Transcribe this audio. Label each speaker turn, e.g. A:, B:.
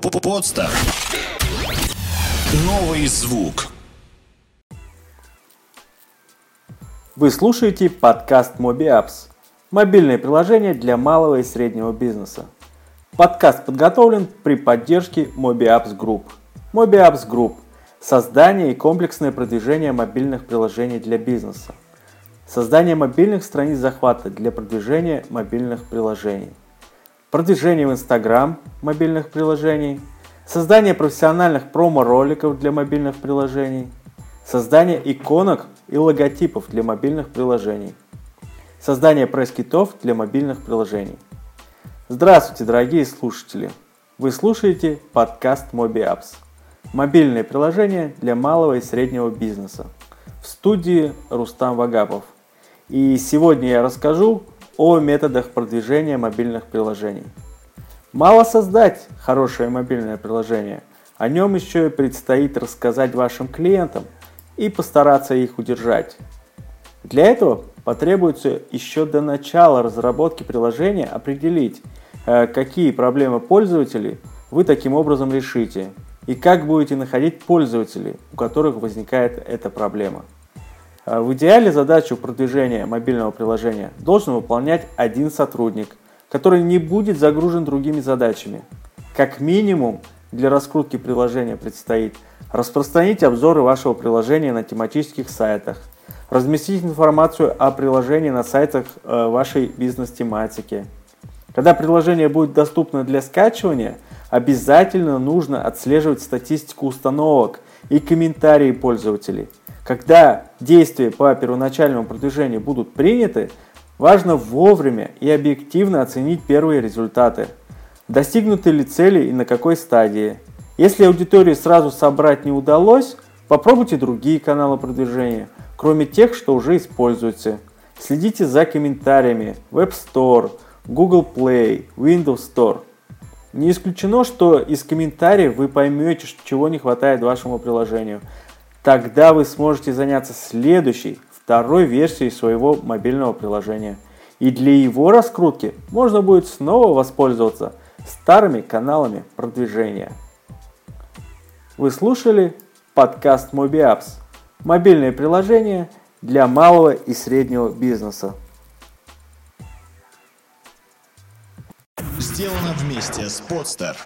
A: Подстер. Новый звук.
B: Вы слушаете подкаст MobiApps. Мобильное приложение для малого и среднего бизнеса. Подкаст подготовлен при поддержке MobiApps Group. MobiApps Group – создание и комплексное продвижение мобильных приложений для бизнеса. Создание мобильных страниц захвата для продвижения мобильных приложений – продвижение в Instagram мобильных приложений, создание профессиональных промо-роликов для мобильных приложений, создание иконок и логотипов для мобильных приложений, создание пресс-китов для мобильных приложений. Здравствуйте, дорогие слушатели! Вы слушаете подкаст MobiApps – мобильное приложение для малого и среднего бизнеса. В студии Рустам Вагапов. И сегодня я расскажу о методах продвижения мобильных приложений. Мало создать хорошее мобильное приложение, о нем еще и предстоит рассказать вашим клиентам и постараться их удержать. Для этого потребуется еще до начала разработки приложения определить, э, какие проблемы пользователей вы таким образом решите и как будете находить пользователей, у которых возникает эта проблема. Э, в идеале задачу продвижения мобильного приложения должен выполнять один сотрудник, который не будет загружен другими задачами. Как минимум для раскрутки приложения предстоит распространить обзоры вашего приложения на тематических сайтах, разместить информацию о приложении на сайтах э, вашей бизнес-тематики. Когда приложение будет доступно для скачивания, обязательно нужно отслеживать статистику установок и комментарии пользователей – когда действия по первоначальному продвижению будут приняты, важно вовремя и объективно оценить первые результаты. Достигнуты ли цели и на какой стадии. Если аудиторию сразу собрать не удалось, попробуйте другие каналы продвижения, кроме тех, что уже используете. Следите за комментариями App Store, Google Play, Windows Store. Не исключено, что из комментариев вы поймете, чего не хватает вашему приложению – Тогда вы сможете заняться следующей, второй версией своего мобильного приложения. И для его раскрутки можно будет снова воспользоваться старыми каналами продвижения. Вы слушали подкаст MobiApps – мобильное приложение для малого и среднего бизнеса.
A: Сделано вместе с Podster.